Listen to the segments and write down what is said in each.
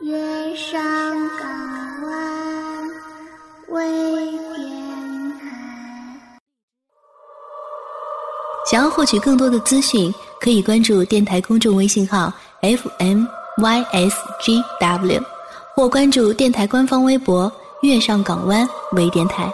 月上港湾微电台。想要获取更多的资讯，可以关注电台公众微信号 FMYSGW，或关注电台官方微博“月上港湾微电台”。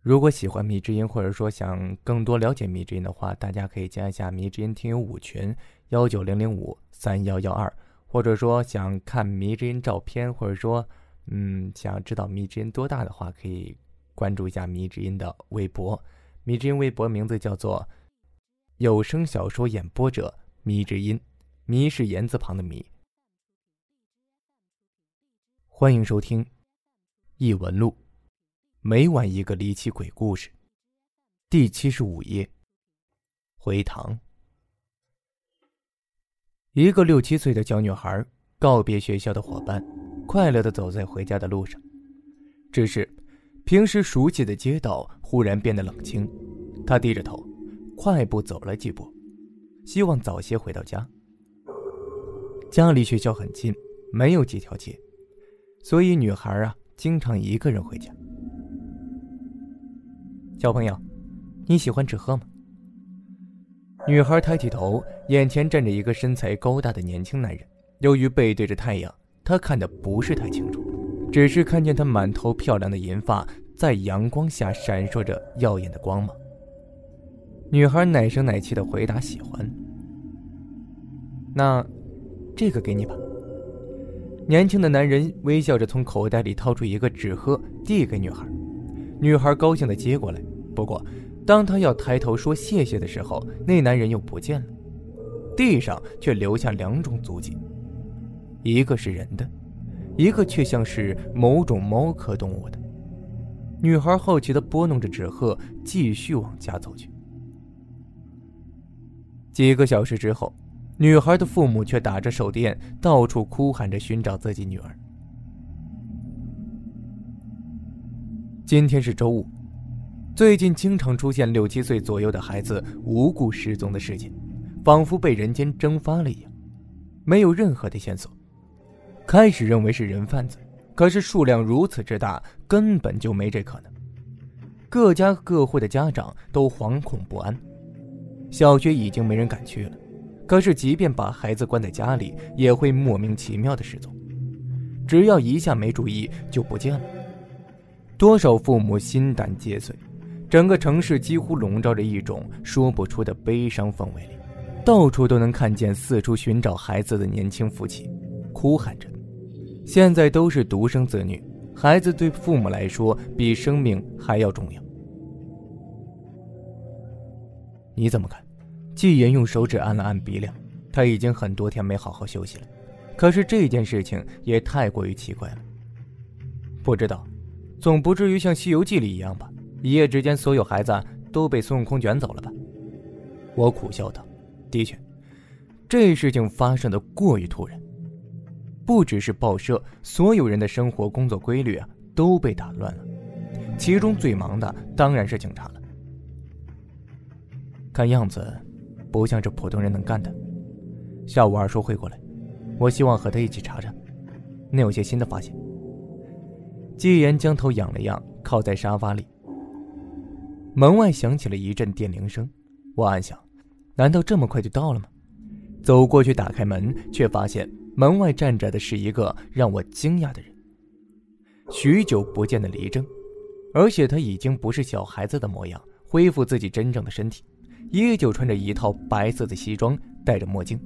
如果喜欢迷之音，或者说想更多了解迷之音的话，大家可以加一下迷之音听友五群幺九零零五三幺幺二，或者说想看迷之音照片，或者说嗯想知道迷之音多大的话，可以关注一下迷之音的微博。迷之音微博名字叫做有声小说演播者迷之音，迷是言字旁的迷。欢迎收听异闻录。每晚一个离奇鬼故事，第七十五页。回堂。一个六七岁的小女孩告别学校的伙伴，快乐的走在回家的路上。只是，平时熟悉的街道忽然变得冷清。她低着头，快步走了几步，希望早些回到家。家离学校很近，没有几条街，所以女孩啊，经常一个人回家。小朋友，你喜欢纸鹤吗？女孩抬起头，眼前站着一个身材高大的年轻男人。由于背对着太阳，她看得不是太清楚，只是看见他满头漂亮的银发在阳光下闪烁着耀眼的光芒。女孩奶声奶气的回答：“喜欢。”那，这个给你吧。年轻的男人微笑着从口袋里掏出一个纸鹤，递给女孩。女孩高兴的接过来。不过，当他要抬头说谢谢的时候，那男人又不见了，地上却留下两种足迹，一个是人的，一个却像是某种猫科动物的。女孩好奇的拨弄着纸鹤，继续往家走去。几个小时之后，女孩的父母却打着手电，到处哭喊着寻找自己女儿。今天是周五。最近经常出现六七岁左右的孩子无故失踪的事情，仿佛被人间蒸发了一样，没有任何的线索。开始认为是人贩子，可是数量如此之大，根本就没这可能。各家各户的家长都惶恐不安。小学已经没人敢去了，可是即便把孩子关在家里，也会莫名其妙的失踪，只要一下没注意就不见了。多少父母心胆皆碎。整个城市几乎笼罩着一种说不出的悲伤氛围里，到处都能看见四处寻找孩子的年轻夫妻，哭喊着。现在都是独生子女，孩子对父母来说比生命还要重要。你怎么看？季言用手指按了按鼻梁，他已经很多天没好好休息了，可是这件事情也太过于奇怪了。不知道，总不至于像《西游记》里一样吧？一夜之间，所有孩子都被孙悟空卷走了吧？我苦笑道：“的确，这事情发生的过于突然。不只是报社，所有人的生活工作规律啊都被打乱了。其中最忙的当然是警察了。看样子，不像是普通人能干的。下午二叔会过来，我希望和他一起查查，那有些新的发现。”季言将头仰了仰，靠在沙发里。门外响起了一阵电铃声，我暗想：难道这么快就到了吗？走过去打开门，却发现门外站着的是一个让我惊讶的人。许久不见的黎正，而且他已经不是小孩子的模样，恢复自己真正的身体，依旧穿着一套白色的西装，戴着墨镜，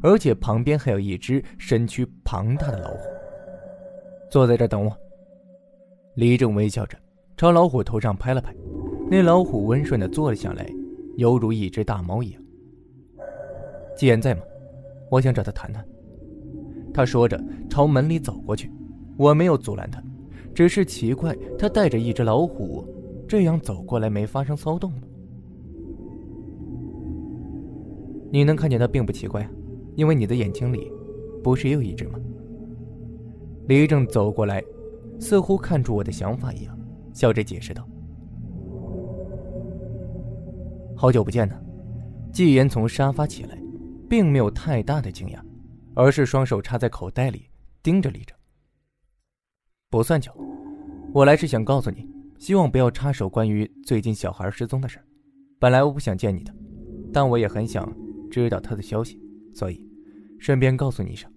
而且旁边还有一只身躯庞大的老虎。坐在这等我。黎正微笑着，朝老虎头上拍了拍。那老虎温顺的坐了下来，犹如一只大猫一样。季言在吗？我想找他谈谈。他说着朝门里走过去，我没有阻拦他，只是奇怪他带着一只老虎，这样走过来没发生骚动吗？你能看见他并不奇怪啊，因为你的眼睛里，不是也有一只吗？李正走过来，似乎看出我的想法一样，笑着解释道。好久不见呢，纪言从沙发起来，并没有太大的惊讶，而是双手插在口袋里，盯着李正。不算巧，我来是想告诉你，希望不要插手关于最近小孩失踪的事。本来我不想见你的，但我也很想知道他的消息，所以顺便告诉你一声，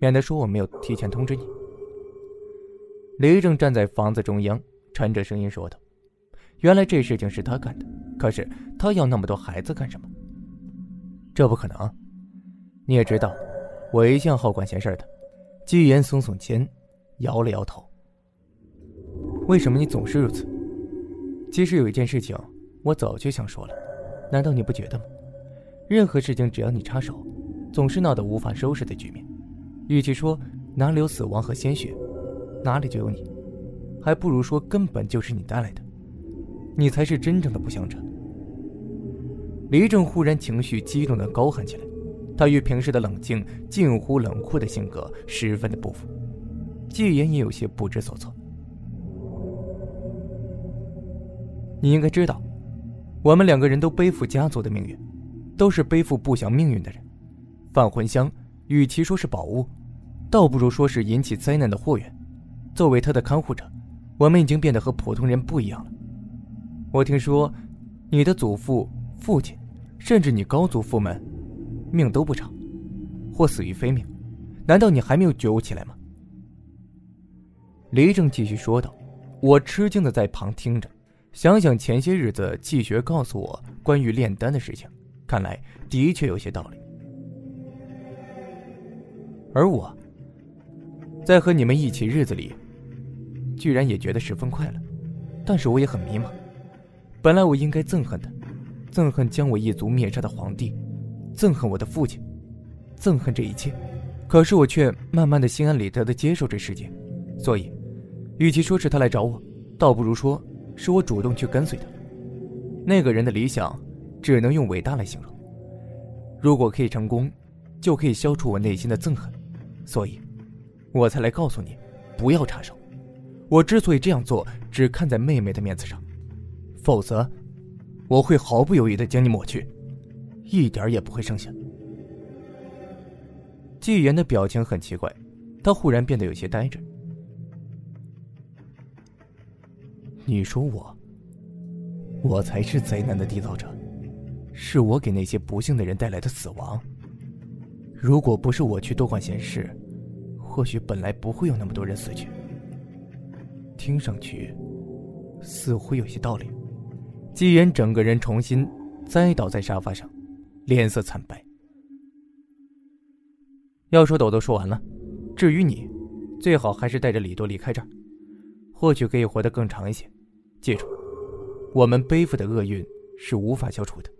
免得说我没有提前通知你。李正站在房子中央，沉着声音说道：“原来这事情是他干的，可是他要那么多孩子干什么？这不可能。你也知道，我一向好管闲事的。”季言耸耸肩，摇了摇头。为什么你总是如此？其实有一件事情，我早就想说了，难道你不觉得吗？任何事情只要你插手，总是闹得无法收拾的局面。与其说哪里有死亡和鲜血，哪里就有你，还不如说根本就是你带来的，你才是真正的不祥者。李正忽然情绪激动的高喊起来，他与平时的冷静、近乎冷酷的性格十分的不符。季言也有些不知所措。你应该知道，我们两个人都背负家族的命运，都是背负不祥命运的人。范魂香，与其说是宝物，倒不如说是引起灾难的祸源。作为他的看护者，我们已经变得和普通人不一样了。我听说，你的祖父、父亲，甚至你高祖父们，命都不长，或死于非命。难道你还没有觉悟起来吗？黎正继续说道。我吃惊的在旁听着。想想前些日子季学告诉我关于炼丹的事情，看来的确有些道理。而我，在和你们一起日子里，居然也觉得十分快乐，但是我也很迷茫。本来我应该憎恨的，憎恨将我一族灭杀的皇帝，憎恨我的父亲，憎恨这一切，可是我却慢慢的心安理得的接受这世界。所以，与其说是他来找我，倒不如说。是我主动去跟随他。那个人的理想，只能用伟大来形容。如果可以成功，就可以消除我内心的憎恨，所以，我才来告诉你，不要插手。我之所以这样做，只看在妹妹的面子上，否则，我会毫不犹豫的将你抹去，一点也不会剩下。纪言的表情很奇怪，他忽然变得有些呆着。你说我，我才是灾难的缔造者，是我给那些不幸的人带来的死亡。如果不是我去多管闲事，或许本来不会有那么多人死去。听上去似乎有些道理。纪言整个人重新栽倒在沙发上，脸色惨白。要说抖抖说完了，至于你，最好还是带着李多离开这儿。或许可以活得更长一些。记住，我们背负的厄运是无法消除的，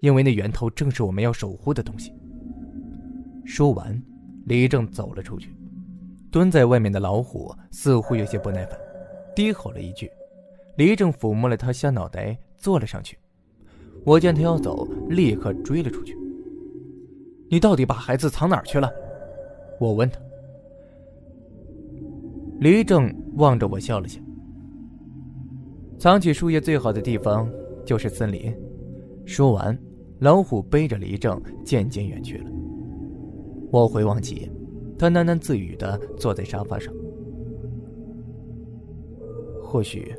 因为那源头正是我们要守护的东西。说完，李正走了出去。蹲在外面的老虎似乎有些不耐烦，低吼了一句。李正抚摸了他下脑袋，坐了上去。我见他要走，立刻追了出去。你到底把孩子藏哪儿去了？我问他。李正望着我笑了笑。藏起树叶最好的地方就是森林。说完，老虎背着李正渐渐远去了。我回望起，他喃喃自语的坐在沙发上。或许，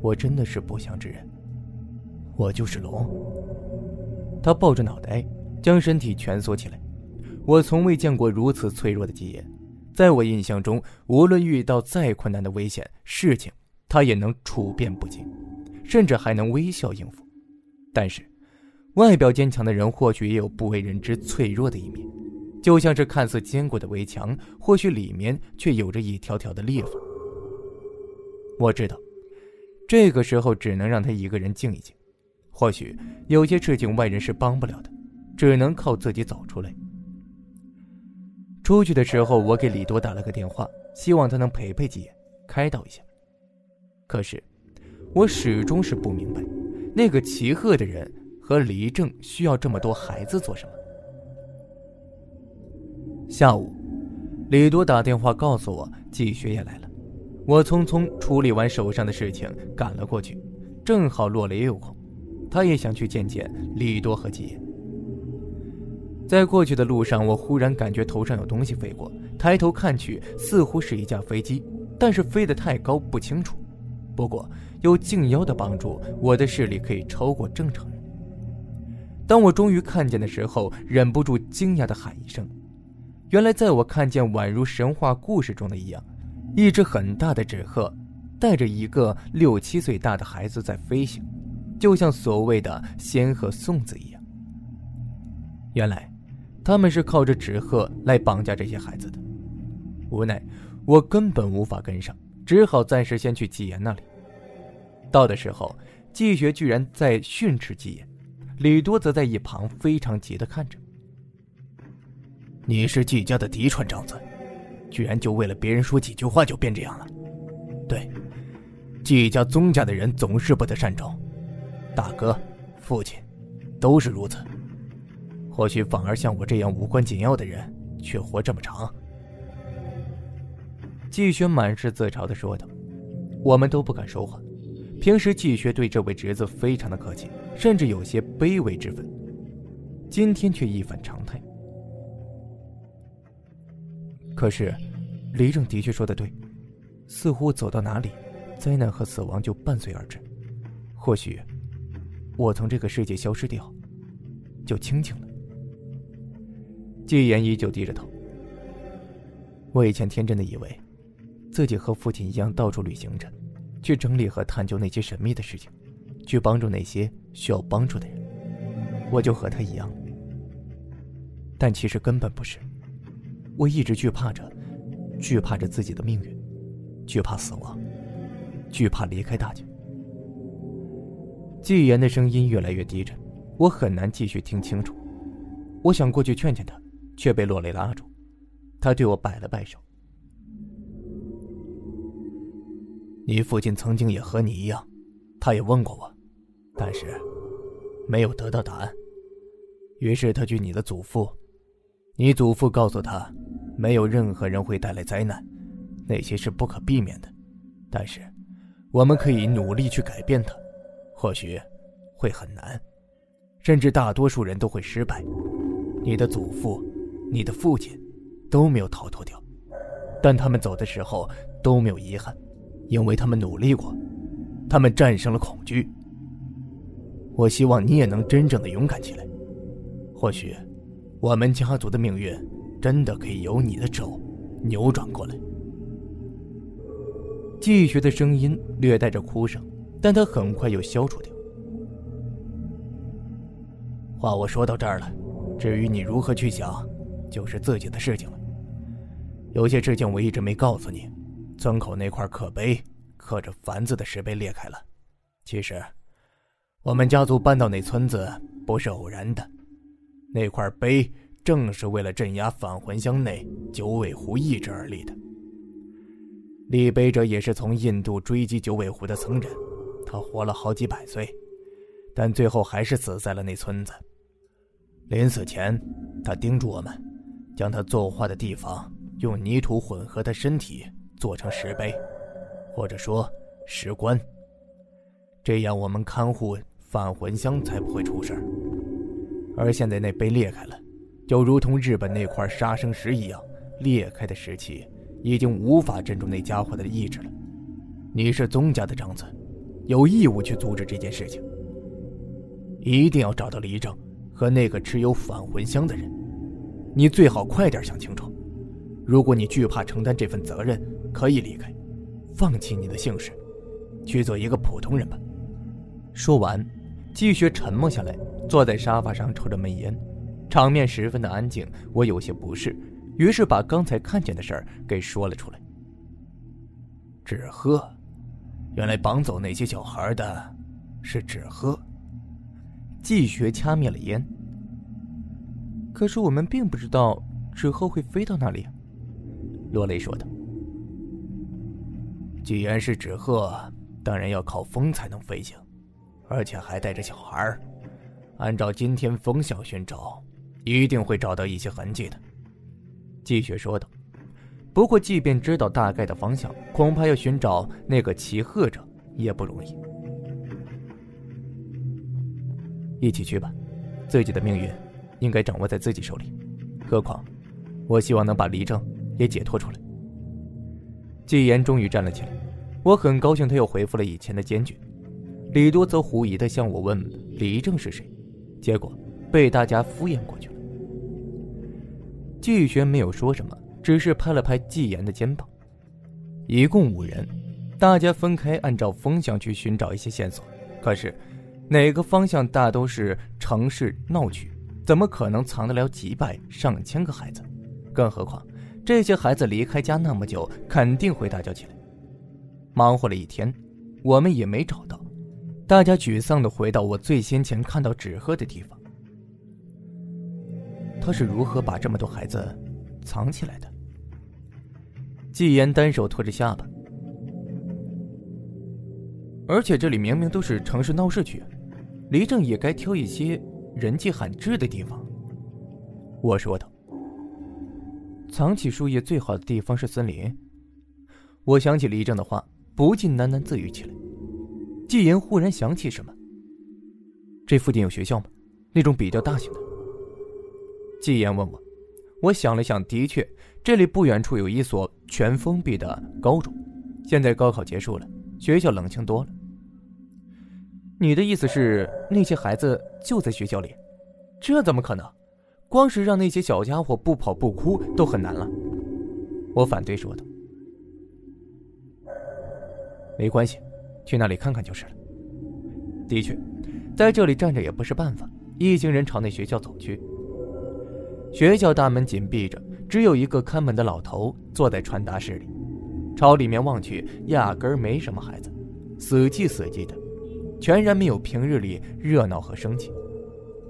我真的是不祥之人。我就是龙。他抱着脑袋，将身体蜷缩起来。我从未见过如此脆弱的基野。在我印象中，无论遇到再困难的危险事情，他也能处变不惊，甚至还能微笑应付。但是，外表坚强的人或许也有不为人知脆弱的一面，就像是看似坚固的围墙，或许里面却有着一条条的裂缝。我知道，这个时候只能让他一个人静一静。或许有些事情外人是帮不了的，只能靠自己走出来。出去的时候，我给李多打了个电话，希望他能陪陪季言，开导一下。可是，我始终是不明白，那个齐鹤的人和黎正需要这么多孩子做什么。下午，李多打电话告诉我季学也来了，我匆匆处理完手上的事情，赶了过去，正好洛雷也有空，他也想去见见李多和季言。在过去的路上，我忽然感觉头上有东西飞过，抬头看去，似乎是一架飞机，但是飞得太高不清楚。不过有静妖的帮助，我的视力可以超过正常人。当我终于看见的时候，忍不住惊讶地喊一声：“原来，在我看见宛如神话故事中的一样，一只很大的纸鹤，带着一个六七岁大的孩子在飞行，就像所谓的仙鹤送子一样。原来。”他们是靠着纸鹤来绑架这些孩子的，无奈我根本无法跟上，只好暂时先去纪言那里。到的时候，季学居然在训斥纪言，李多则在一旁非常急的看着。你是季家的嫡传长子，居然就为了别人说几句话就变这样了？对，季家宗家的人总是不得善终，大哥、父亲都是如此。或许反而像我这样无关紧要的人，却活这么长。季轩满是自嘲的说道：“我们都不敢说话。平时季轩对这位侄子非常的客气，甚至有些卑微之分，今天却一反常态。可是，李正的确说的对，似乎走到哪里，灾难和死亡就伴随而至。或许，我从这个世界消失掉，就清静了。”季言依旧低着头。我以前天真的以为，自己和父亲一样到处旅行着，去整理和探究那些神秘的事情，去帮助那些需要帮助的人。我就和他一样。但其实根本不是。我一直惧怕着，惧怕着自己的命运，惧怕死亡，惧怕离开大家。纪言的声音越来越低沉，我很难继续听清楚。我想过去劝劝他。却被洛雷拉住，他对我摆了摆手。你父亲曾经也和你一样，他也问过我，但是没有得到答案。于是他去你的祖父，你祖父告诉他，没有任何人会带来灾难，那些是不可避免的。但是我们可以努力去改变它，或许会很难，甚至大多数人都会失败。你的祖父。你的父亲都没有逃脱掉，但他们走的时候都没有遗憾，因为他们努力过，他们战胜了恐惧。我希望你也能真正的勇敢起来，或许我们家族的命运真的可以由你的手扭转过来。季学的声音略带着哭声，但他很快又消除掉。话我说到这儿了，至于你如何去想。就是自己的事情了。有些事情我一直没告诉你。村口那块刻碑，刻着“凡”字的石碑裂开了。其实，我们家族搬到那村子不是偶然的。那块碑正是为了镇压返魂乡内九尾狐意志而立的。立碑者也是从印度追击九尾狐的僧人，他活了好几百岁，但最后还是死在了那村子。临死前，他叮嘱我们。将他作画的地方用泥土混合的身体做成石碑，或者说石棺，这样我们看护返魂香才不会出事而现在那碑裂开了，就如同日本那块杀生石一样，裂开的石器已经无法镇住那家伙的意志了。你是宗家的长子，有义务去阻止这件事情。一定要找到黎正和那个持有返魂香的人。你最好快点想清楚。如果你惧怕承担这份责任，可以离开，放弃你的姓氏，去做一个普通人吧。说完，季雪沉默下来，坐在沙发上抽着闷烟，场面十分的安静。我有些不适，于是把刚才看见的事儿给说了出来。纸鹤，原来绑走那些小孩的，是纸鹤。季学掐灭了烟。可是我们并不知道纸鹤会飞到哪里。罗雷说道：“既然是纸鹤，当然要靠风才能飞行，而且还带着小孩按照今天风向寻找，一定会找到一些痕迹的。”季雪说道。不过，即便知道大概的方向，恐怕要寻找那个骑鹤者也不容易。一起去吧，自己的命运。应该掌握在自己手里，何况，我希望能把黎正也解脱出来。季言终于站了起来，我很高兴他又恢复了以前的坚决。李多则狐疑的向我问黎正是谁，结果被大家敷衍过去。季璇没有说什么，只是拍了拍季言的肩膀。一共五人，大家分开按照风向去寻找一些线索，可是。哪个方向大都是城市闹区，怎么可能藏得了几百上千个孩子？更何况这些孩子离开家那么久，肯定会大叫起来。忙活了一天，我们也没找到。大家沮丧地回到我最先前看到纸鹤的地方。他是如何把这么多孩子藏起来的？季言单手托着下巴，而且这里明明都是城市闹市区。黎正也该挑一些人迹罕至的地方。我说道：“藏起树叶最好的地方是森林。”我想起黎正的话，不禁喃喃自语起来。季言忽然想起什么：“这附近有学校吗？那种比较大型的？”季言问我，我想了想，的确，这里不远处有一所全封闭的高中。现在高考结束了，学校冷清多了。你的意思是那些孩子就在学校里？这怎么可能？光是让那些小家伙不跑不哭都很难了。我反对说道：“没关系，去那里看看就是了。”的确，在这里站着也不是办法。一行人朝那学校走去。学校大门紧闭着，只有一个看门的老头坐在传达室里，朝里面望去，压根儿没什么孩子，死寂死寂的。全然没有平日里热闹和生气。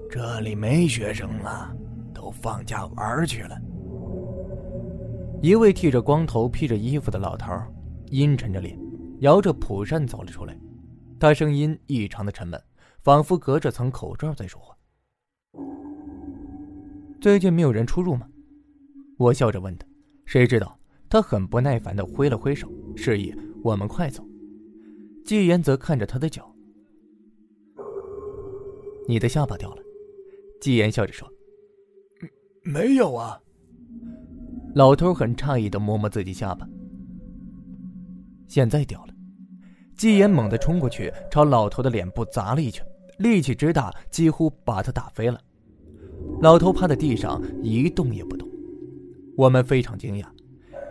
这里没学生了，都放假玩去了。一位剃着光头、披着衣服的老头，阴沉着脸，摇着蒲扇走了出来。他声音异常的沉闷，仿佛隔着层口罩在说话。最近没有人出入吗？我笑着问他。谁知道他很不耐烦的挥了挥手，示意我们快走。纪言则看着他的脚。你的下巴掉了，纪言笑着说：“没有啊。”老头很诧异的摸摸自己下巴，现在掉了。纪言猛地冲过去，朝老头的脸部砸了一拳，力气之大，几乎把他打飞了。老头趴在地上一动也不动。我们非常惊讶，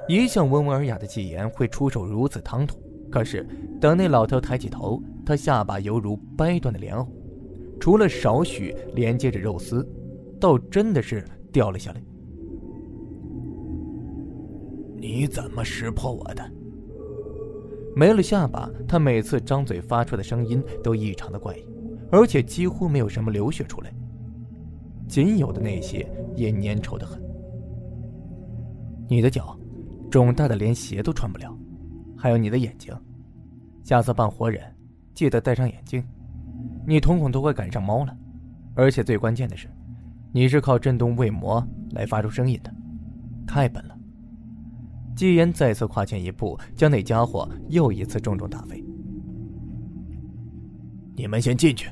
一向温文尔雅的季言会出手如此唐突。可是等那老头抬起头，他下巴犹如掰断的莲藕。除了少许连接着肉丝，倒真的是掉了下来。你怎么识破我的？没了下巴，他每次张嘴发出的声音都异常的怪异，而且几乎没有什么流血出来，仅有的那些也粘稠的很。你的脚肿大的连鞋都穿不了，还有你的眼睛，下次扮活人记得戴上眼镜。你瞳孔都快赶上猫了，而且最关键的是，你是靠震动胃膜来发出声音的，太笨了。季言再次跨前一步，将那家伙又一次重重打飞。你们先进去。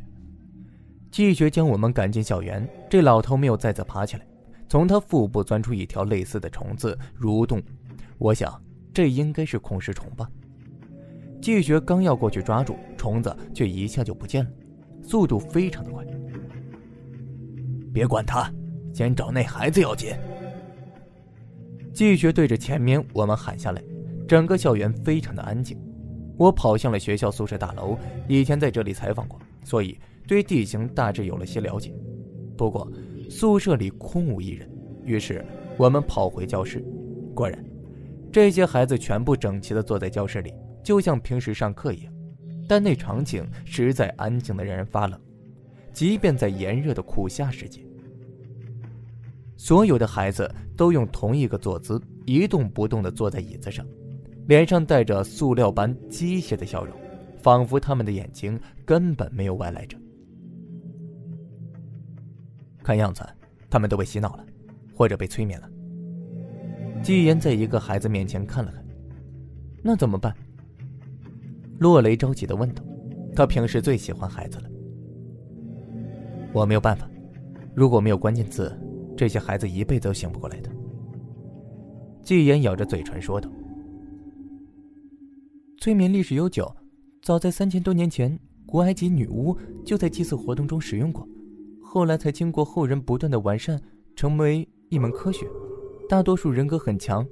季绝将我们赶进校园，这老头没有再次爬起来，从他腹部钻出一条类似的虫子蠕动，我想这应该是空尸虫吧。季学刚要过去抓住虫子，却一下就不见了。速度非常的快，别管他，先找那孩子要紧。季学对着前面我们喊下来，整个校园非常的安静。我跑向了学校宿舍大楼，以前在这里采访过，所以对地形大致有了些了解。不过宿舍里空无一人，于是我们跑回教室。果然，这些孩子全部整齐的坐在教室里，就像平时上课一样。但那场景实在安静的让人发冷，即便在炎热的酷夏时节，所有的孩子都用同一个坐姿，一动不动地坐在椅子上，脸上带着塑料般机械的笑容，仿佛他们的眼睛根本没有外来者。看样子，他们都被洗脑了，或者被催眠了。季言在一个孩子面前看了看，那怎么办？洛雷着急的问道：“他平时最喜欢孩子了。”我没有办法。如果没有关键字，这些孩子一辈子都醒不过来的。季言咬着嘴唇说道：“催眠历史悠久，早在三千多年前，古埃及女巫就在祭祀活动中使用过，后来才经过后人不断的完善，成为一门科学。大多数人格很强、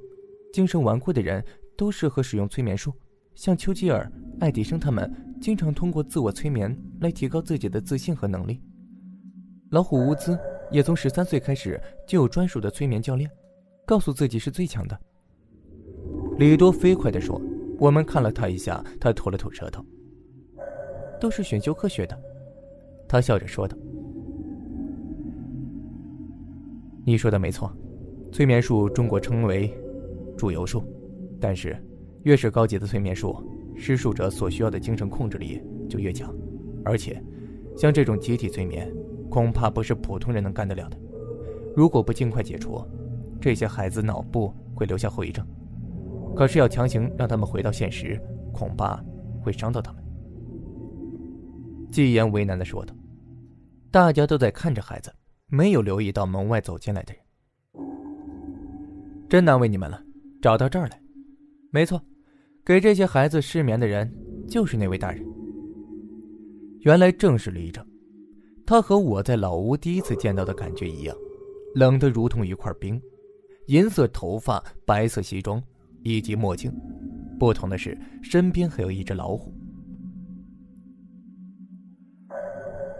精神顽固的人都适合使用催眠术。”像丘吉尔、爱迪生他们，经常通过自我催眠来提高自己的自信和能力。老虎乌兹也从十三岁开始就有专属的催眠教练，告诉自己是最强的。李多飞快地说：“我们看了他一下，他吐了吐舌头。都是选修课学的。”他笑着说道：“你说的没错，催眠术中国称为祝由术，但是……”越是高级的催眠术，施术者所需要的精神控制力就越强，而且，像这种集体催眠，恐怕不是普通人能干得了的。如果不尽快解除，这些孩子脑部会留下后遗症。可是要强行让他们回到现实，恐怕会伤到他们。季言为难地说道：“大家都在看着孩子，没有留意到门外走进来的人。真难为你们了，找到这儿来。没错。”给这些孩子失眠的人，就是那位大人。原来正是李正，他和我在老屋第一次见到的感觉一样，冷得如同一块冰，银色头发、白色西装以及墨镜，不同的是身边还有一只老虎。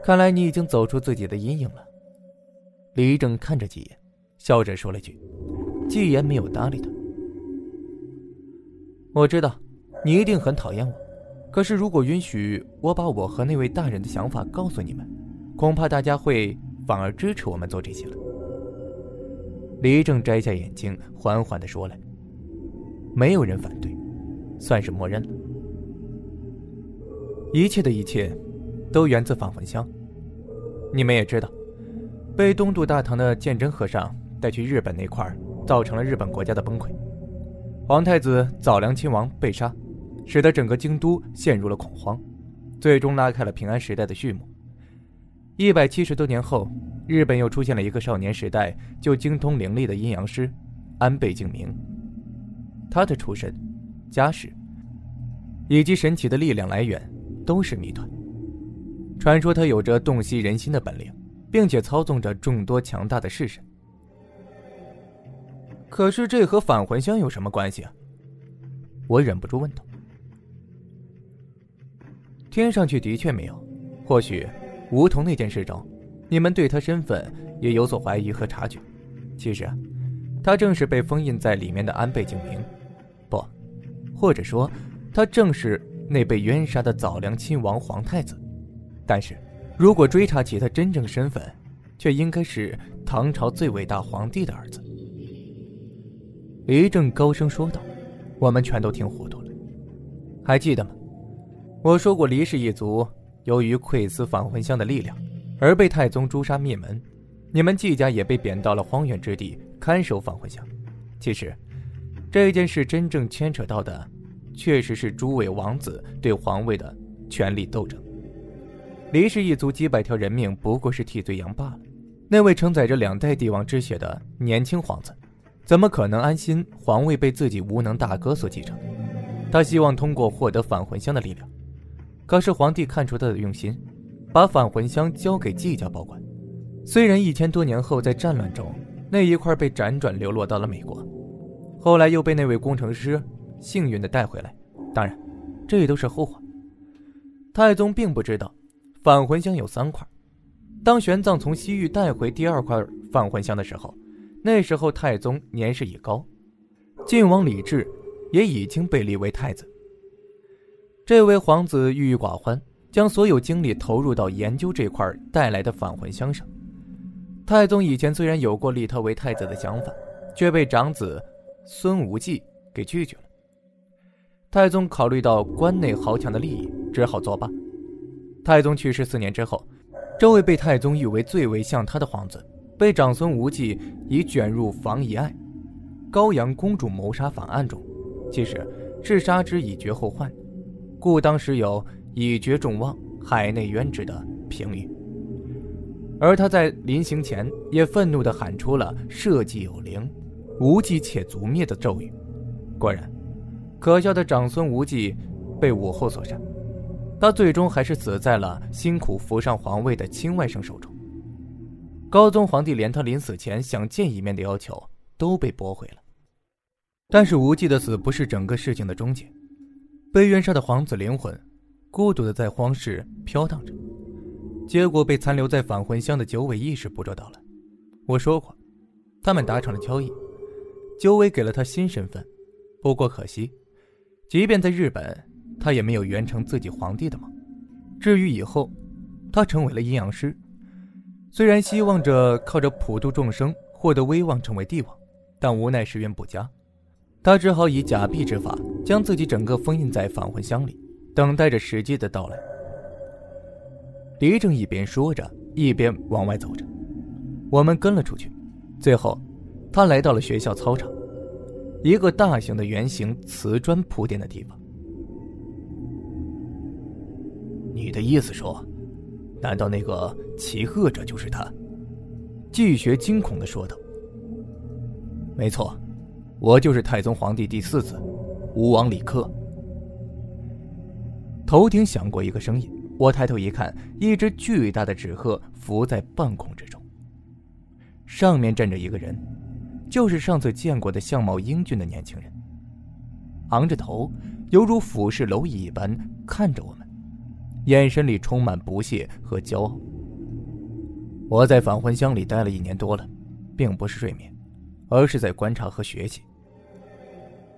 看来你已经走出自己的阴影了。李正看着季言，笑着说了句：“季言没有搭理他。”我知道，你一定很讨厌我。可是，如果允许我把我和那位大人的想法告诉你们，恐怕大家会反而支持我们做这些了。李正摘下眼镜，缓缓的说：“来，没有人反对，算是默认了。一切的一切，都源自返魂香。你们也知道，被东渡大唐的鉴真和尚带去日本那块儿造成了日本国家的崩溃。”皇太子早良亲王被杀，使得整个京都陷入了恐慌，最终拉开了平安时代的序幕。一百七十多年后，日本又出现了一个少年时代就精通灵力的阴阳师安倍晴明。他的出身、家世以及神奇的力量来源都是谜团。传说他有着洞悉人心的本领，并且操纵着众多强大的式神。可是这和返魂香有什么关系啊？我忍不住问道。听上去的确没有，或许梧桐那件事中，你们对他身份也有所怀疑和察觉。其实，他正是被封印在里面的安倍景明，不，或者说，他正是那被冤杀的早良亲王皇太子。但是，如果追查起他真正身份，却应该是唐朝最伟大皇帝的儿子。李正高声说道：“我们全都听糊涂了，还记得吗？我说过，黎氏一族由于窥私返魂香的力量，而被太宗诛杀灭门。你们季家也被贬到了荒远之地看守返魂香。其实，这件事真正牵扯到的，确实是诸位王子对皇位的权力斗争。黎氏一族几百条人命不过是替罪羊罢了。那位承载着两代帝王之血的年轻皇子。”怎么可能安心皇位被自己无能大哥所继承？他希望通过获得返魂香的力量。可是皇帝看出他的用心，把返魂香交给季家保管。虽然一千多年后在战乱中那一块被辗转流落到了美国，后来又被那位工程师幸运的带回来。当然，这都是后话。太宗并不知道返魂香有三块。当玄奘从西域带回第二块返魂香的时候。那时候太宗年事已高，晋王李治也已经被立为太子。这位皇子郁郁寡欢，将所有精力投入到研究这块带来的返魂香上。太宗以前虽然有过立他为太子的想法，却被长子孙无忌给拒绝了。太宗考虑到关内豪强的利益，只好作罢。太宗去世四年之后，这位被太宗誉为最为像他的皇子。被长孙无忌以卷入房遗爱、高阳公主谋杀反案中，其实是杀之以绝后患，故当时有“以绝众望，海内冤”之的评语。而他在临行前也愤怒地喊出了“社稷有灵，无忌且族灭”的咒语。果然，可笑的长孙无忌被武后所杀，他最终还是死在了辛苦扶上皇位的亲外甥手中。高宗皇帝连他临死前想见一面的要求都被驳回了。但是无忌的死不是整个事情的终结，被冤杀的皇子灵魂，孤独的在荒世飘荡着。结果被残留在返魂香的九尾意识捕捉到了。我说过，他们达成了交易，九尾给了他新身份。不过可惜，即便在日本，他也没有圆成自己皇帝的梦。至于以后，他成为了阴阳师，虽然希望着靠着普度众生获得威望，成为帝王，但无奈时运不佳，他只好以假币之法将自己整个封印在返魂箱里，等待着时机的到来。李正一边说着，一边往外走着。我们跟了出去。最后，他来到了学校操场，一个大型的圆形瓷砖铺垫的地方。你的意思说，难道那个骑鹤者就是他？季学惊恐的说道：“没错，我就是太宗皇帝第四子，吴王李克。”头顶响过一个声音。我抬头一看，一只巨大的纸鹤浮在半空之中，上面站着一个人，就是上次见过的相貌英俊的年轻人。昂着头，犹如俯视蝼蚁一般看着我们，眼神里充满不屑和骄傲。我在返魂乡里待了一年多了，并不是睡眠，而是在观察和学习。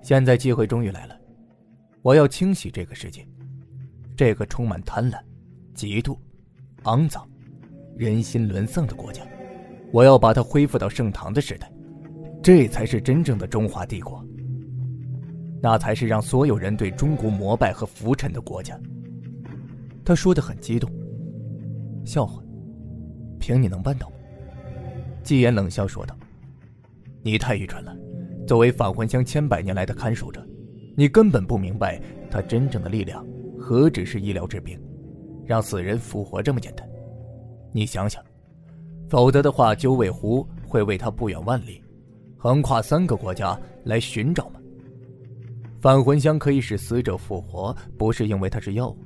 现在机会终于来了，我要清洗这个世界，这个充满贪婪。嫉妒肮脏、人心沦丧的国家，我要把它恢复到盛唐的时代，这才是真正的中华帝国。那才是让所有人对中国膜拜和服臣的国家。他说的很激动。笑话，凭你能办到吗？季言冷笑说道：“你太愚蠢了。作为返魂香千百年来的看守者，你根本不明白他真正的力量何止是医疗治病。”让死人复活这么简单？你想想，否则的话，九尾狐会为他不远万里，横跨三个国家来寻找吗？返魂香可以使死者复活，不是因为它是药物，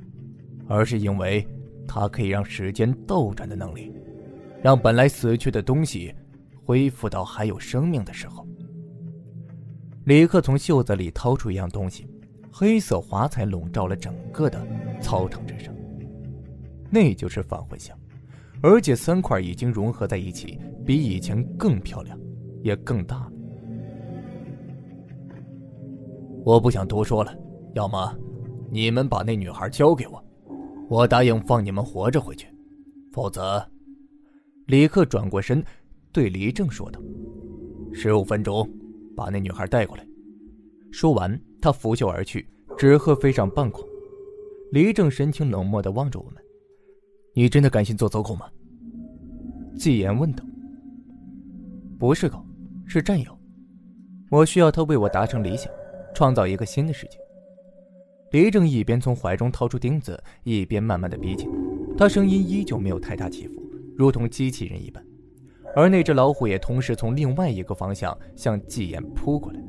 而是因为它可以让时间倒转的能力，让本来死去的东西恢复到还有生命的时候。李克从袖子里掏出一样东西，黑色华彩笼罩了整个的操场之上。那就是返魂香，而且三块已经融合在一起，比以前更漂亮，也更大了。我不想多说了，要么你们把那女孩交给我，我答应放你们活着回去；否则，李克转过身对黎正说道：“十五分钟，把那女孩带过来。”说完，他拂袖而去，纸鹤飞上半空。黎正神情冷漠的望着我们。你真的甘心做走狗吗？季言问道。不是狗，是战友。我需要他为我达成理想，创造一个新的世界。李正一边从怀中掏出钉子，一边慢慢的逼近。他声音依旧没有太大起伏，如同机器人一般。而那只老虎也同时从另外一个方向向季言扑过来。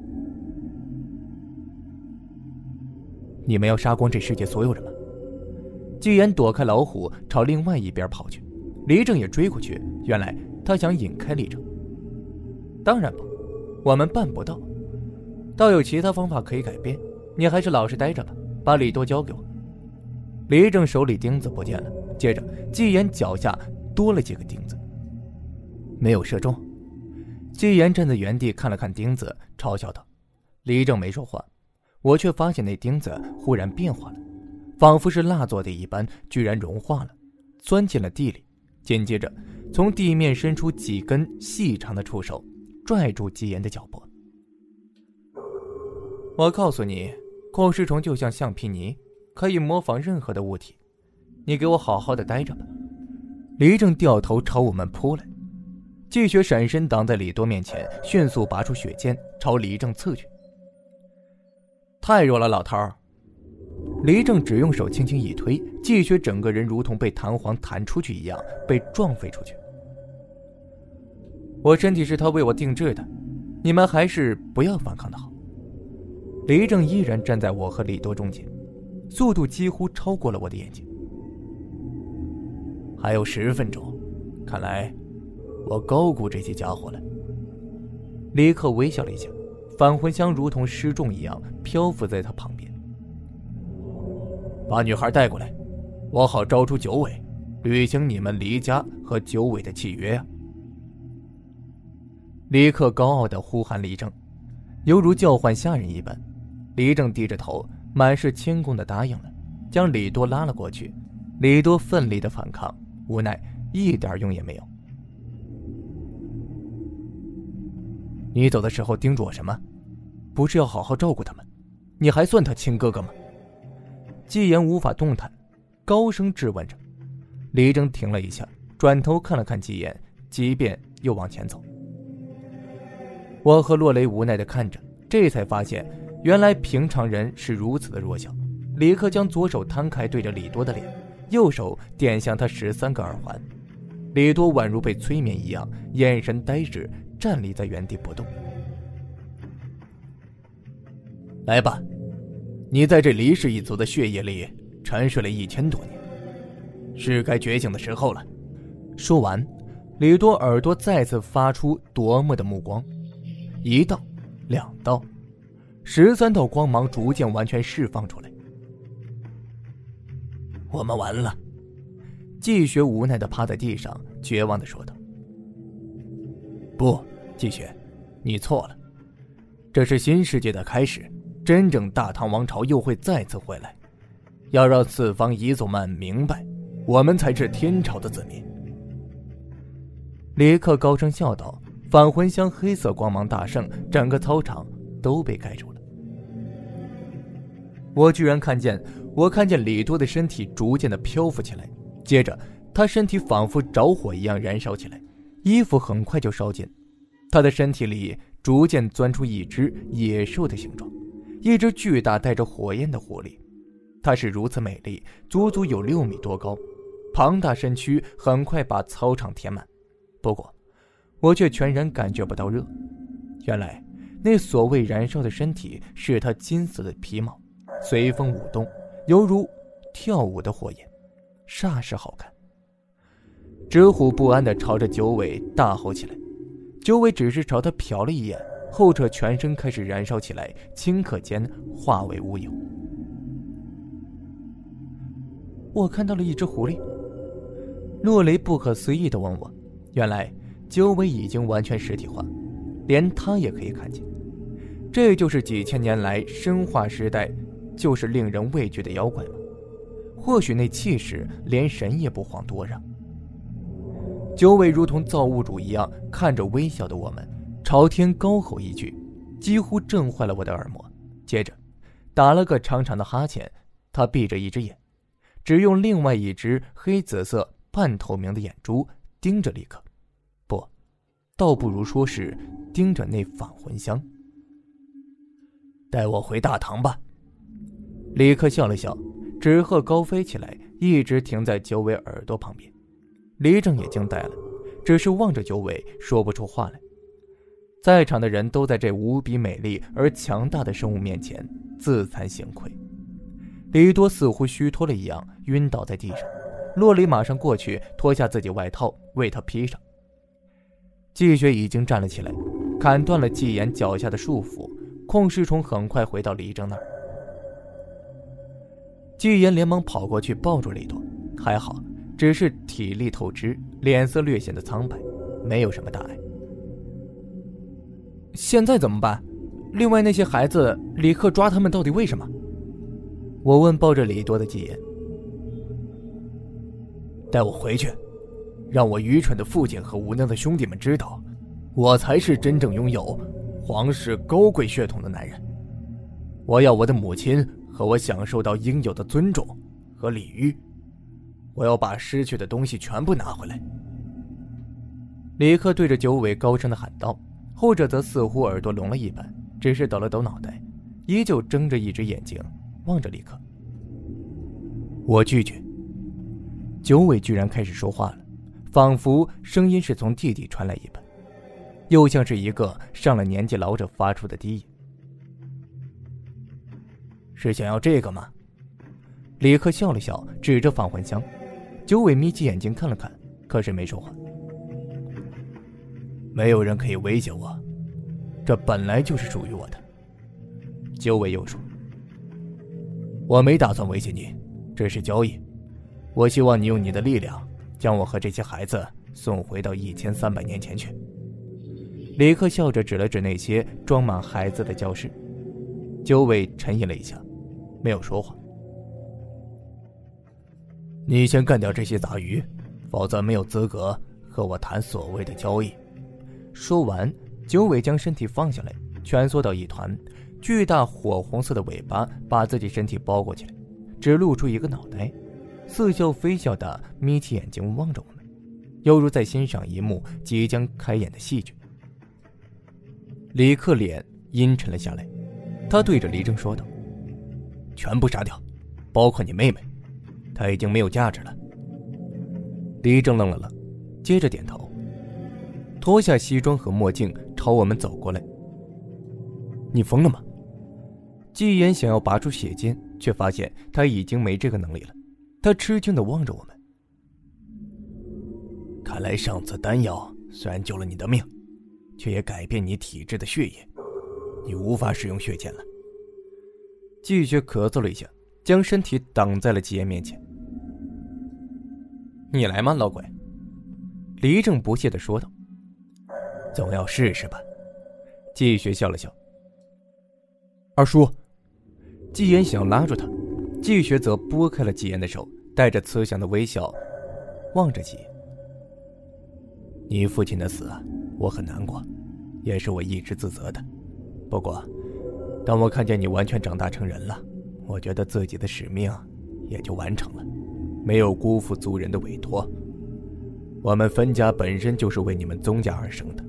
你们要杀光这世界所有人吗？季言躲开老虎，朝另外一边跑去。黎正也追过去。原来他想引开黎正。当然不，我们办不到。倒有其他方法可以改变。你还是老实待着吧，把李多交给我。李正手里钉子不见了，接着季言脚下多了几个钉子，没有射中。季言站在原地看了看钉子，嘲笑道：“李正没说话，我却发现那钉子忽然变化了。”仿佛是蜡做的一般，居然融化了，钻进了地里。紧接着，从地面伸出几根细长的触手，拽住纪言的脚脖。我告诉你，控尸虫就像橡皮泥，可以模仿任何的物体。你给我好好的待着吧。黎正掉头朝我们扑来，季雪闪身挡在李多面前，迅速拔出血剑朝黎正刺去。太弱了，老头。黎正只用手轻轻一推，季雪整个人如同被弹簧弹出去一样被撞飞出去，我身体是他为我定制的，你们还是不要反抗的好。李正依然站在我和李多中间，速度几乎超过了我的眼睛。还有十分钟，看来我高估这些家伙了。李克微笑了一下，返魂香如同失重一样漂浮在他旁边。把女孩带过来，我好招出九尾，履行你们黎家和九尾的契约啊！李克高傲的呼喊李正，犹如叫唤下人一般。李正低着头，满是谦恭的答应了，将李多拉了过去。李多奋力的反抗，无奈一点用也没有。你走的时候叮嘱我什么？不是要好好照顾他们？你还算他亲哥哥吗？季言无法动弹，高声质问着。李正停了一下，转头看了看季言，即便又往前走。我和洛雷无奈的看着，这才发现。原来平常人是如此的弱小。李克将左手摊开，对着李多的脸，右手点向他十三个耳环。李多宛如被催眠一样，眼神呆滞，站立在原地不动。来吧，你在这黎氏一族的血液里沉睡了一千多年，是该觉醒的时候了。说完，李多耳朵再次发出夺目的目光，一道，两道。十三道光芒逐渐完全释放出来，我们完了。季雪无奈的趴在地上，绝望的说道：“不，季雪，你错了。这是新世界的开始，真正大唐王朝又会再次回来。要让四方彝族们明白，我们才是天朝的子民。”李克高声笑道：“返魂香黑色光芒大盛，整个操场都被盖住了。”我居然看见，我看见李多的身体逐渐的漂浮起来，接着他身体仿佛着火一样燃烧起来，衣服很快就烧尽，他的身体里逐渐钻出一只野兽的形状，一只巨大带着火焰的狐狸，它是如此美丽，足足有六米多高，庞大身躯很快把操场填满，不过我却全然感觉不到热，原来那所谓燃烧的身体是他金色的皮毛。随风舞动，犹如跳舞的火焰，煞是好看。纸虎不安地朝着九尾大吼起来，九尾只是朝他瞟了一眼，后者全身开始燃烧起来，顷刻间化为乌有。我看到了一只狐狸。洛雷不可思议地问我：“原来九尾已经完全实体化，连他也可以看见。这就是几千年来生化时代。”就是令人畏惧的妖怪吗？或许那气势连神也不遑多让。九尾如同造物主一样看着微笑的我们，朝天高吼一句，几乎震坏了我的耳膜。接着，打了个长长的哈欠。他闭着一只眼，只用另外一只黑紫色半透明的眼珠盯着李克。不，倒不如说是盯着那返魂香。带我回大唐吧。李克笑了笑，纸鹤高飞起来，一直停在九尾耳朵旁边。李正也惊呆了，只是望着九尾，说不出话来。在场的人都在这无比美丽而强大的生物面前自惭形愧。李多似乎虚脱了一样，晕倒在地上。洛里马上过去脱下自己外套，为他披上。季雪已经站了起来，砍断了季言脚下的束缚。控尸虫很快回到李正那儿。季言连忙跑过去抱住李多，还好，只是体力透支，脸色略显的苍白，没有什么大碍。现在怎么办？另外那些孩子，李克抓他们到底为什么？我问抱着李多的季言。带我回去，让我愚蠢的父亲和无能的兄弟们知道，我才是真正拥有皇室高贵血统的男人。我要我的母亲。和我享受到应有的尊重和礼遇，我要把失去的东西全部拿回来。李克对着九尾高声的喊道，后者则似乎耳朵聋了一般，只是抖了抖脑袋，依旧睁着一只眼睛望着李克。我拒绝。九尾居然开始说话了，仿佛声音是从地底传来一般。又像是一个上了年纪老者发出的低吟。是想要这个吗？李克笑了笑，指着返魂箱。九尾眯起眼睛看了看，可是没说话。没有人可以威胁我，这本来就是属于我的。九尾又说：“我没打算威胁你，这是交易。我希望你用你的力量，将我和这些孩子送回到一千三百年前去。”李克笑着指了指那些装满孩子的教室。九尾沉吟了一下。没有说话。你先干掉这些杂鱼，否则没有资格和我谈所谓的交易。说完，九尾将身体放下来，蜷缩到一团，巨大火红色的尾巴把自己身体包裹起来，只露出一个脑袋，似笑非笑的眯起眼睛望着我们，犹如在欣赏一幕即将开演的戏剧。李克脸阴沉了下来，他对着黎正说道。全部杀掉，包括你妹妹，她已经没有价值了。李正愣了愣，接着点头，脱下西装和墨镜朝我们走过来。你疯了吗？季言想要拔出血剑，却发现他已经没这个能力了。他吃惊的望着我们。看来上次丹药虽然救了你的命，却也改变你体质的血液，你无法使用血剑了。季雪咳嗽了一下，将身体挡在了季言面前。你来吗，老鬼？黎正不屑的说道。总要试试吧。季雪笑了笑。二叔，季言想要拉住他，季雪则拨开了季言的手，带着慈祥的微笑，望着季言。你父亲的死，我很难过，也是我一直自责的。不过。当我看见你完全长大成人了，我觉得自己的使命也就完成了，没有辜负族人的委托。我们分家本身就是为你们宗家而生的，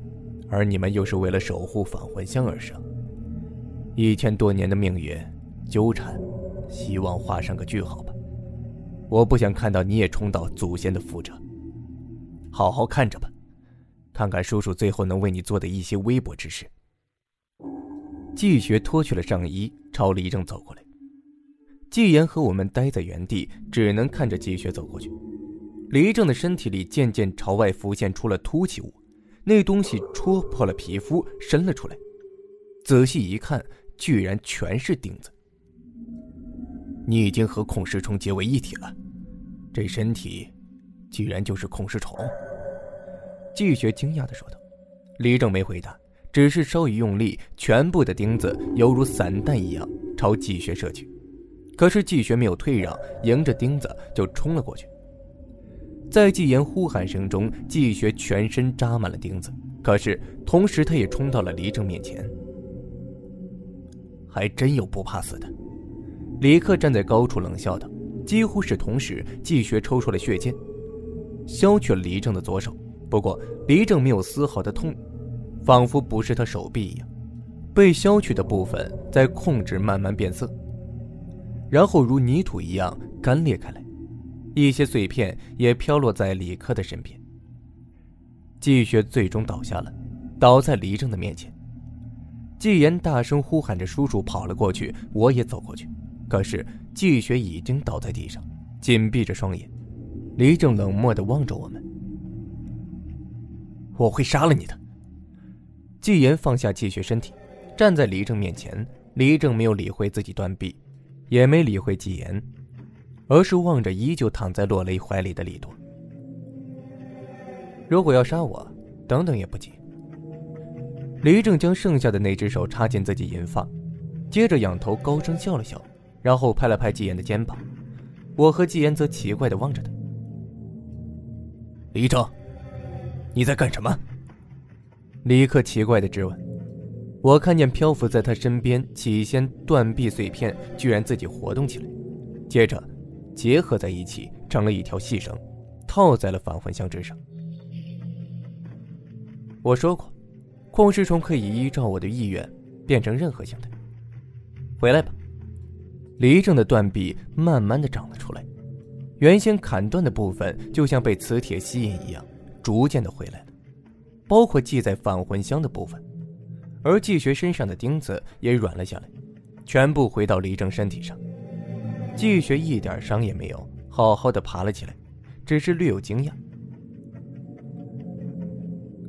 而你们又是为了守护返魂香而生。一千多年的命运纠缠，希望画上个句号吧。我不想看到你也重蹈祖先的覆辙。好好看着吧，看看叔叔最后能为你做的一些微薄之事。季学脱去了上衣，朝李正走过来。季言和我们待在原地，只能看着季学走过去。李正的身体里渐渐朝外浮现出了凸起物，那东西戳破了皮肤，伸了出来。仔细一看，居然全是钉子。你已经和孔石虫结为一体了，这身体，居然就是孔石虫。季学惊讶的说道。李正没回答。只是稍一用力，全部的钉子犹如散弹一样朝季学射去。可是季学没有退让，迎着钉子就冲了过去。在季言呼喊声中，季学全身扎满了钉子。可是同时，他也冲到了黎正面前。还真有不怕死的。李克站在高处冷笑道。几乎是同时，季学抽出了血剑，削去了黎正的左手。不过黎正没有丝毫的痛。仿佛不是他手臂一样，被削去的部分在控制慢慢变色，然后如泥土一样干裂开来，一些碎片也飘落在李克的身边。季雪最终倒下了，倒在黎正的面前。季言大声呼喊着：“叔叔！”跑了过去，我也走过去，可是季雪已经倒在地上，紧闭着双眼。黎正冷漠地望着我们：“我会杀了你的。”纪言放下气血身体，站在李正面前。李正没有理会自己断臂，也没理会纪言，而是望着依旧躺在洛雷怀里的李多。如果要杀我，等等也不急。李正将剩下的那只手插进自己银发，接着仰头高声笑了笑，然后拍了拍纪言的肩膀。我和纪言则奇怪的望着他。李正，你在干什么？李克奇怪的质问：“我看见漂浮在他身边起先断臂碎片，居然自己活动起来，接着结合在一起，成了一条细绳，套在了返魂箱之上。我说过，矿石虫可以依照我的意愿变成任何形态。回来吧。”李正的断臂慢慢的长了出来，原先砍断的部分就像被磁铁吸引一样，逐渐的回来了。包括系在返魂香的部分，而季学身上的钉子也软了下来，全部回到李正身体上。季学一点伤也没有，好好的爬了起来，只是略有惊讶。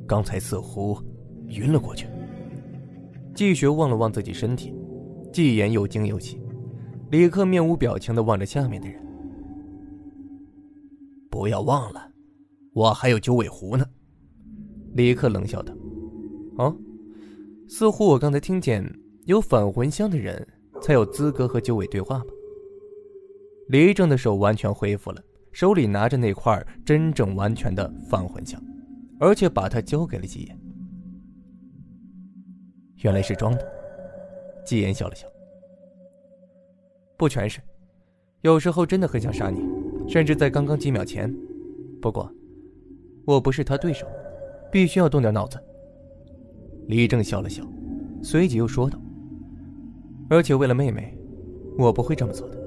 刚才似乎晕了过去。季学望了望自己身体，季言又惊又喜，李克面无表情的望着下面的人。不要忘了，我还有九尾狐呢。李克冷笑道：“哦，似乎我刚才听见有返魂香的人才有资格和九尾对话吧？”李正的手完全恢复了，手里拿着那块真正完全的返魂香，而且把它交给了季言。原来是装的，季言笑了笑。不全是，有时候真的很想杀你，甚至在刚刚几秒前。不过，我不是他对手。必须要动点脑子。李正笑了笑，随即又说道：“而且为了妹妹，我不会这么做的。”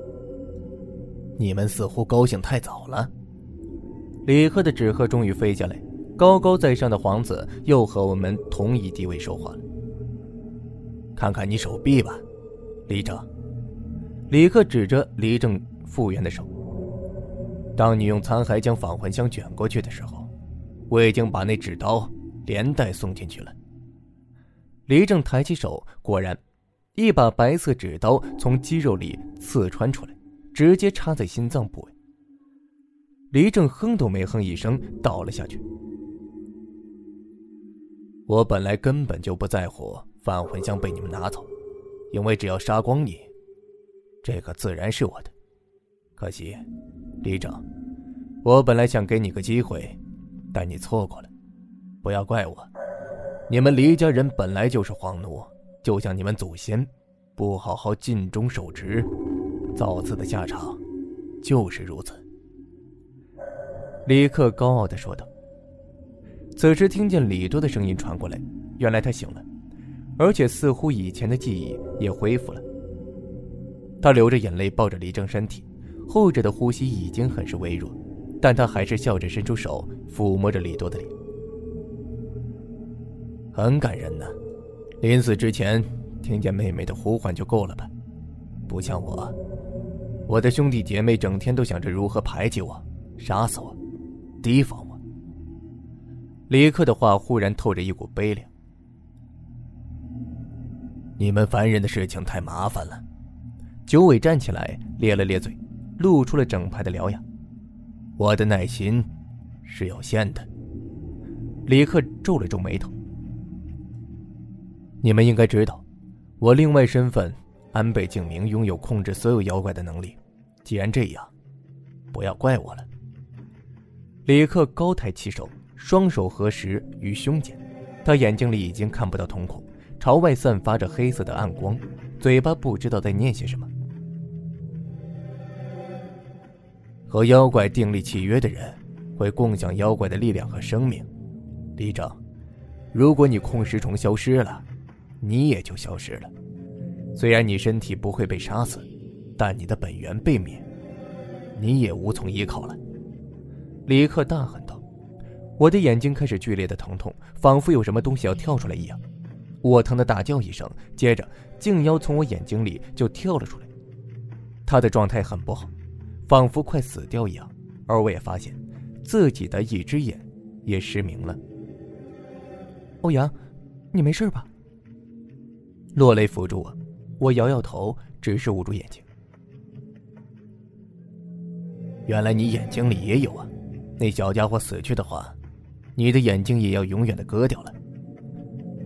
你们似乎高兴太早了。李克的纸鹤终于飞下来，高高在上的皇子又和我们同一地位说话了。看看你手臂吧，李正。李克指着李正复原的手。当你用残骸将返魂香卷过去的时候。我已经把那纸刀连带送进去了。李正抬起手，果然，一把白色纸刀从肌肉里刺穿出来，直接插在心脏部位。李正哼都没哼一声，倒了下去。我本来根本就不在乎返魂香被你们拿走，因为只要杀光你，这个自然是我的。可惜，李正，我本来想给你个机会。但你错过了，不要怪我。你们黎家人本来就是皇奴，就像你们祖先，不好好尽忠守职，造次的下场就是如此。李克高傲的说道。此时听见李多的声音传过来，原来他醒了，而且似乎以前的记忆也恢复了。他流着眼泪抱着李正身体，后者的呼吸已经很是微弱。但他还是笑着伸出手抚摸着李多的脸，很感人呢。临死之前听见妹妹的呼唤就够了吧？不像我，我的兄弟姐妹整天都想着如何排挤我、杀死我、提防我。李克的话忽然透着一股悲凉。你们凡人的事情太麻烦了。九尾站起来，咧了咧嘴，露出了整排的獠牙。我的耐心是有限的。李克皱了皱眉头。你们应该知道，我另外身份安倍敬明拥有控制所有妖怪的能力。既然这样，不要怪我了。李克高抬起手，双手合十于胸前，他眼睛里已经看不到瞳孔，朝外散发着黑色的暗光，嘴巴不知道在念些什么。和妖怪订立契约的人，会共享妖怪的力量和生命。李正，如果你控尸虫消失了，你也就消失了。虽然你身体不会被杀死，但你的本源被灭，你也无从依靠了。李克大喊道：“我的眼睛开始剧烈的疼痛，仿佛有什么东西要跳出来一样。我疼的大叫一声，接着静妖从我眼睛里就跳了出来。他的状态很不好。”仿佛快死掉一样，而我也发现，自己的一只眼也失明了。欧阳，你没事吧？落雷扶住我，我摇摇头，只是捂住眼睛。原来你眼睛里也有啊！那小家伙死去的话，你的眼睛也要永远的割掉了。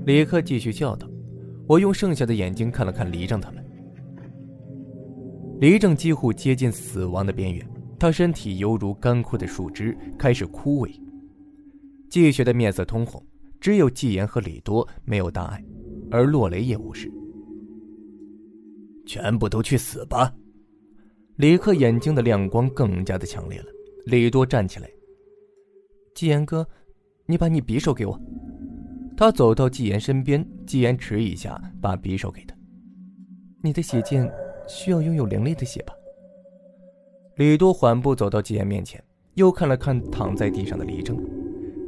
李克继续笑道。我用剩下的眼睛看了看黎正他们。黎正几乎接近死亡的边缘，他身体犹如干枯的树枝，开始枯萎。季雪的面色通红，只有季言和李多没有大碍，而洛雷也无事。全部都去死吧！李克眼睛的亮光更加的强烈了。李多站起来，季言哥，你把你匕首给我。他走到季言身边，季言迟一下，把匕首给他。你的血剑。需要拥有凌厉的血吧。李多缓步走到纪言面前，又看了看躺在地上的李正，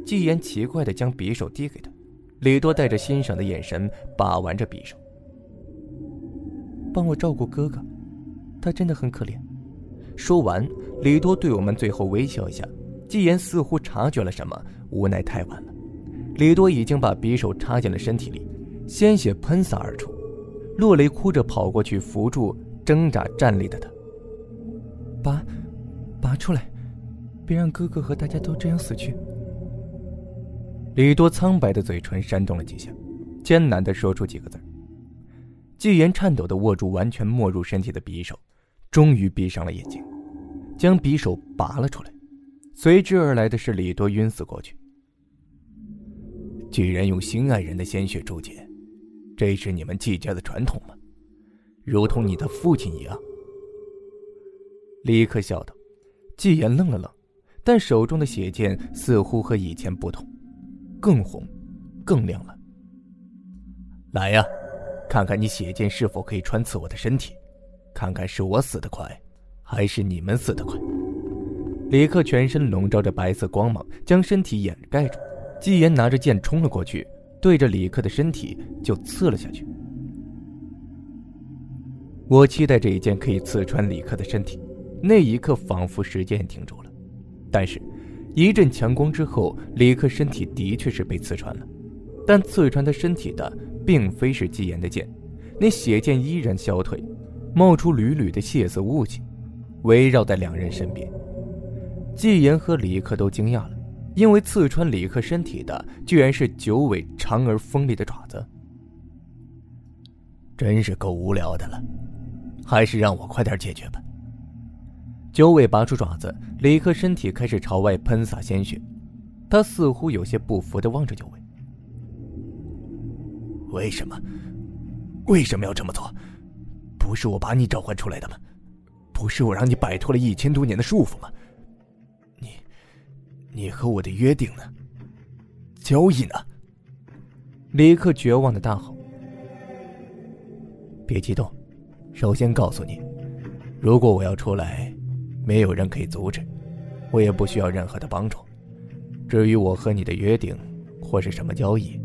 纪言奇怪的将匕首递给他，李多带着欣赏的眼神把玩着匕首。帮我照顾哥哥，他真的很可怜。说完，李多对我们最后微笑一下。纪言似乎察觉了什么，无奈太晚了，李多已经把匕首插进了身体里，鲜血喷洒而出。洛雷哭着跑过去扶住挣扎站立的他，拔，拔出来，别让哥哥和大家都这样死去。李多苍白的嘴唇扇动了几下，艰难的说出几个字。纪言颤抖的握住完全没入身体的匕首，终于闭上了眼睛，将匕首拔了出来。随之而来的是李多晕死过去。居然用心爱人的鲜血铸剑，这是你们纪家的传统吗？如同你的父亲一样。李克笑道。季言愣了愣，但手中的血剑似乎和以前不同，更红，更亮了。来呀！看看你血剑是否可以穿刺我的身体，看看是我死得快，还是你们死得快。李克全身笼罩着白色光芒，将身体掩盖住。季言拿着剑冲了过去，对着李克的身体就刺了下去。我期待这一剑可以刺穿李克的身体，那一刻仿佛时间停住了。但是，一阵强光之后，李克身体的确是被刺穿了，但刺穿他身体的。并非是季言的剑，那血剑依然消退，冒出缕缕的血色雾气，围绕在两人身边。季言和李克都惊讶了，因为刺穿李克身体的居然是九尾长而锋利的爪子。真是够无聊的了，还是让我快点解决吧。九尾拔出爪子，李克身体开始朝外喷洒鲜血，他似乎有些不服的望着九尾。为什么？为什么要这么做？不是我把你召唤出来的吗？不是我让你摆脱了一千多年的束缚吗？你，你和我的约定呢？交易呢？李克绝望的大吼：“别激动，首先告诉你，如果我要出来，没有人可以阻止，我也不需要任何的帮助。至于我和你的约定，或是什么交易，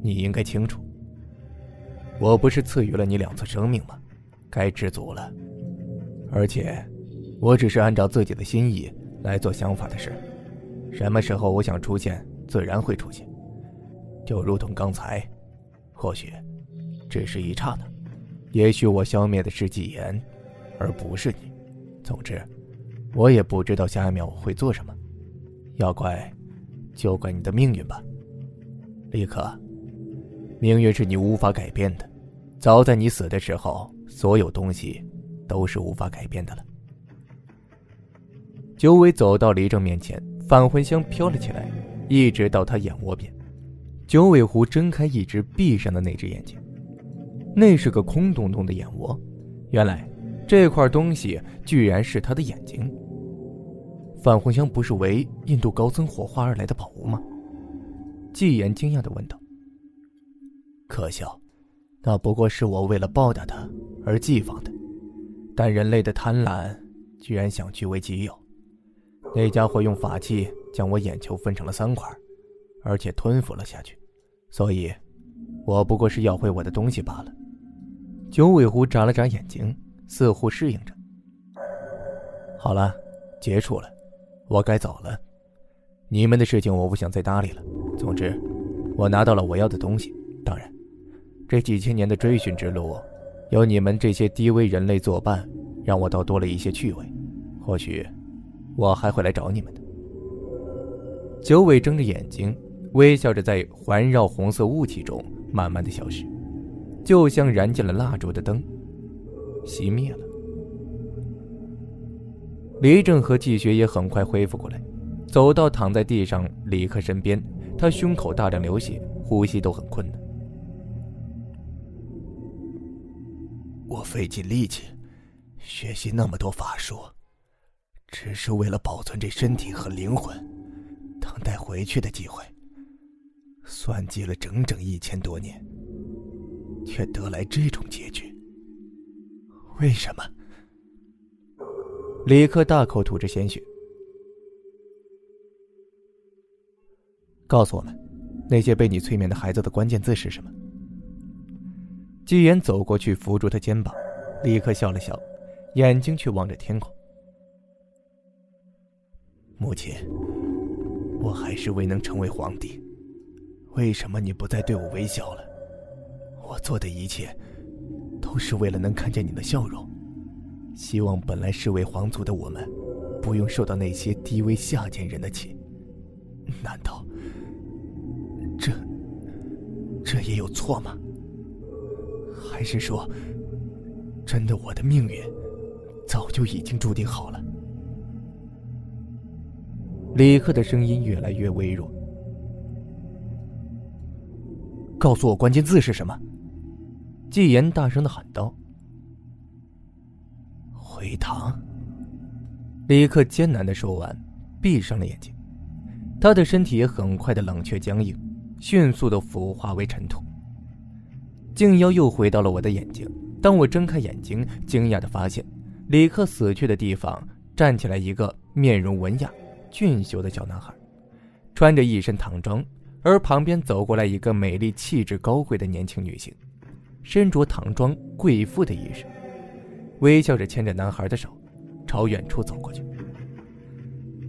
你应该清楚。”我不是赐予了你两次生命吗？该知足了。而且，我只是按照自己的心意来做想法的事。什么时候我想出现，自然会出现。就如同刚才，或许只是一刹那，也许我消灭的是纪言，而不是你。总之，我也不知道下一秒我会做什么。要怪，就怪你的命运吧，李克。命运是你无法改变的，早在你死的时候，所有东西都是无法改变的了。九尾走到李正面前，返魂香飘了起来，一直到他眼窝边。九尾狐睁开一只闭上的那只眼睛，那是个空洞洞的眼窝，原来这块东西居然是他的眼睛。返魂香不是为印度高僧火化而来的宝物吗？纪言惊讶的问道。可笑，那不过是我为了报答他而寄放的，但人类的贪婪居然想据为己有。那家伙用法器将我眼球分成了三块，而且吞服了下去，所以，我不过是要回我的东西罢了。九尾狐眨了眨眼睛，似乎适应着。好了，结束了，我该走了。你们的事情我不想再搭理了。总之，我拿到了我要的东西。当然。这几千年的追寻之路，有你们这些低微人类作伴，让我倒多了一些趣味。或许，我还会来找你们的。九尾睁着眼睛，微笑着在环绕红色雾气中慢慢的消失，就像燃尽了蜡烛的灯，熄灭了。李正和季学也很快恢复过来，走到躺在地上李克身边，他胸口大量流血，呼吸都很困难。我费尽力气学习那么多法术，只是为了保存这身体和灵魂，等待回去的机会。算计了整整一千多年，却得来这种结局。为什么？李克大口吐着鲜血。告诉我们，那些被你催眠的孩子的关键字是什么？纪言走过去扶住他肩膀，李克笑了笑，眼睛却望着天空。母亲，我还是未能成为皇帝，为什么你不再对我微笑了？我做的一切，都是为了能看见你的笑容。希望本来是为皇族的我们，不用受到那些低微下贱人的气。难道这这也有错吗？还是说，真的我的命运早就已经注定好了？李克的声音越来越微弱。告诉我关键字是什么？纪言大声的喊道。回堂。李克艰难的说完，闭上了眼睛。他的身体也很快的冷却僵硬，迅速的腐化为尘土。静妖又回到了我的眼睛。当我睁开眼睛，惊讶的发现，李克死去的地方站起来一个面容文雅、俊秀的小男孩，穿着一身唐装，而旁边走过来一个美丽、气质高贵的年轻女性，身着唐装贵妇的衣饰。微笑着牵着男孩的手，朝远处走过去。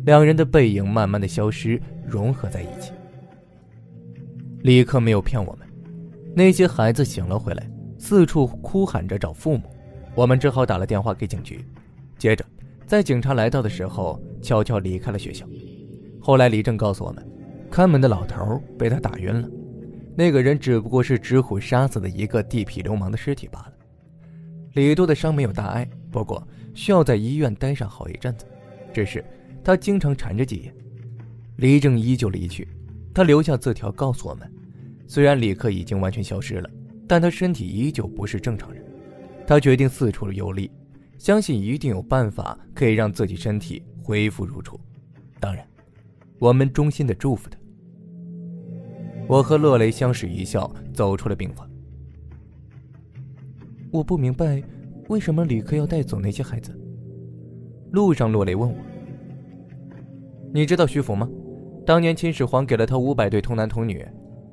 两人的背影慢慢的消失，融合在一起。李克没有骗我们，那些孩子醒了回来，四处哭喊着找父母。我们只好打了电话给警局。接着，在警察来到的时候，悄悄离开了学校。后来，李正告诉我们，看门的老头被他打晕了，那个人只不过是直虎杀死的一个地痞流氓的尸体罢了。李多的伤没有大碍，不过需要在医院待上好一阵子。只是他经常缠着季言。李正依旧离去，他留下字条告诉我们：虽然李克已经完全消失了，但他身体依旧不是正常人。他决定四处游历，相信一定有办法可以让自己身体恢复如初。当然，我们衷心的祝福他。我和洛雷相视一笑，走出了病房。我不明白，为什么李克要带走那些孩子。路上，洛雷问我：“你知道徐福吗？当年秦始皇给了他五百对童男童女，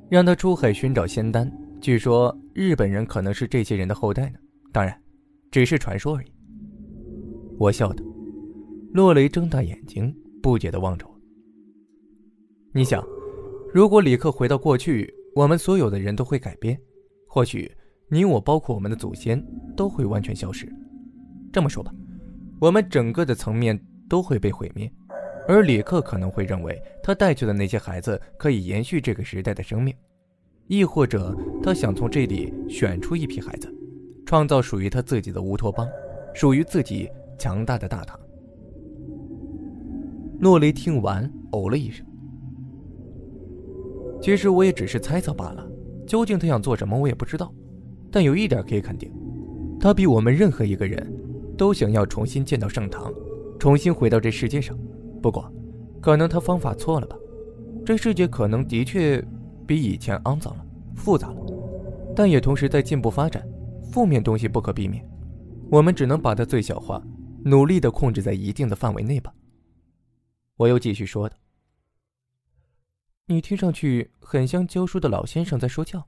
让他出海寻找仙丹。据说日本人可能是这些人的后代呢。当然，只是传说而已。”我笑道。洛雷睁大眼睛，不解的望着我。你想，如果李克回到过去，我们所有的人都会改变，或许。你我，包括我们的祖先，都会完全消失。这么说吧，我们整个的层面都会被毁灭，而李克可能会认为他带去的那些孩子可以延续这个时代的生命，亦或者他想从这里选出一批孩子，创造属于他自己的乌托邦，属于自己强大的大唐。诺雷听完，哦了一声。其实我也只是猜测罢了，究竟他想做什么，我也不知道。但有一点可以肯定，他比我们任何一个人都想要重新见到盛唐，重新回到这世界上。不过，可能他方法错了吧？这世界可能的确比以前肮脏了、复杂了，但也同时在进步发展。负面东西不可避免，我们只能把它最小化，努力的控制在一定的范围内吧。我又继续说道：“你听上去很像教书的老先生在说教。”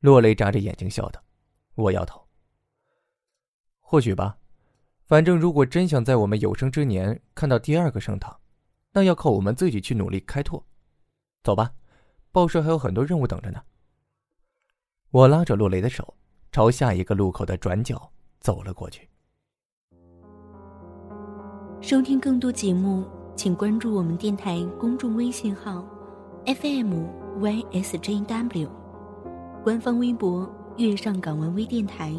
洛雷眨着眼睛笑道：“我摇头。或许吧，反正如果真想在我们有生之年看到第二个盛唐，那要靠我们自己去努力开拓。走吧，报社还有很多任务等着呢。”我拉着洛雷的手，朝下一个路口的转角走了过去。收听更多节目，请关注我们电台公众微信号：FMYSJW。官方微博“月上港湾微电台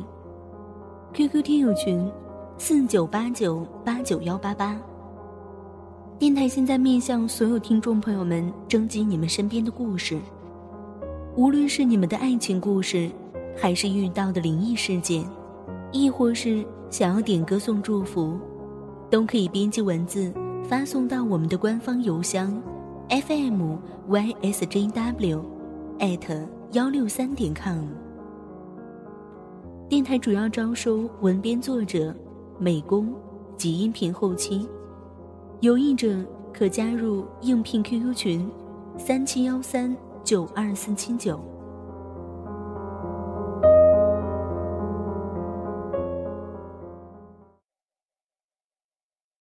”，QQ 听友群：四九八九八九幺八八。电台现在面向所有听众朋友们征集你们身边的故事，无论是你们的爱情故事，还是遇到的灵异事件，亦或是想要点歌送祝福，都可以编辑文字发送到我们的官方邮箱：fmysjw 艾特。幺六三点 com。电台主要招收文编作者、美工及音频后期，有意者可加入应聘 QQ 群：三七幺三九二四七九。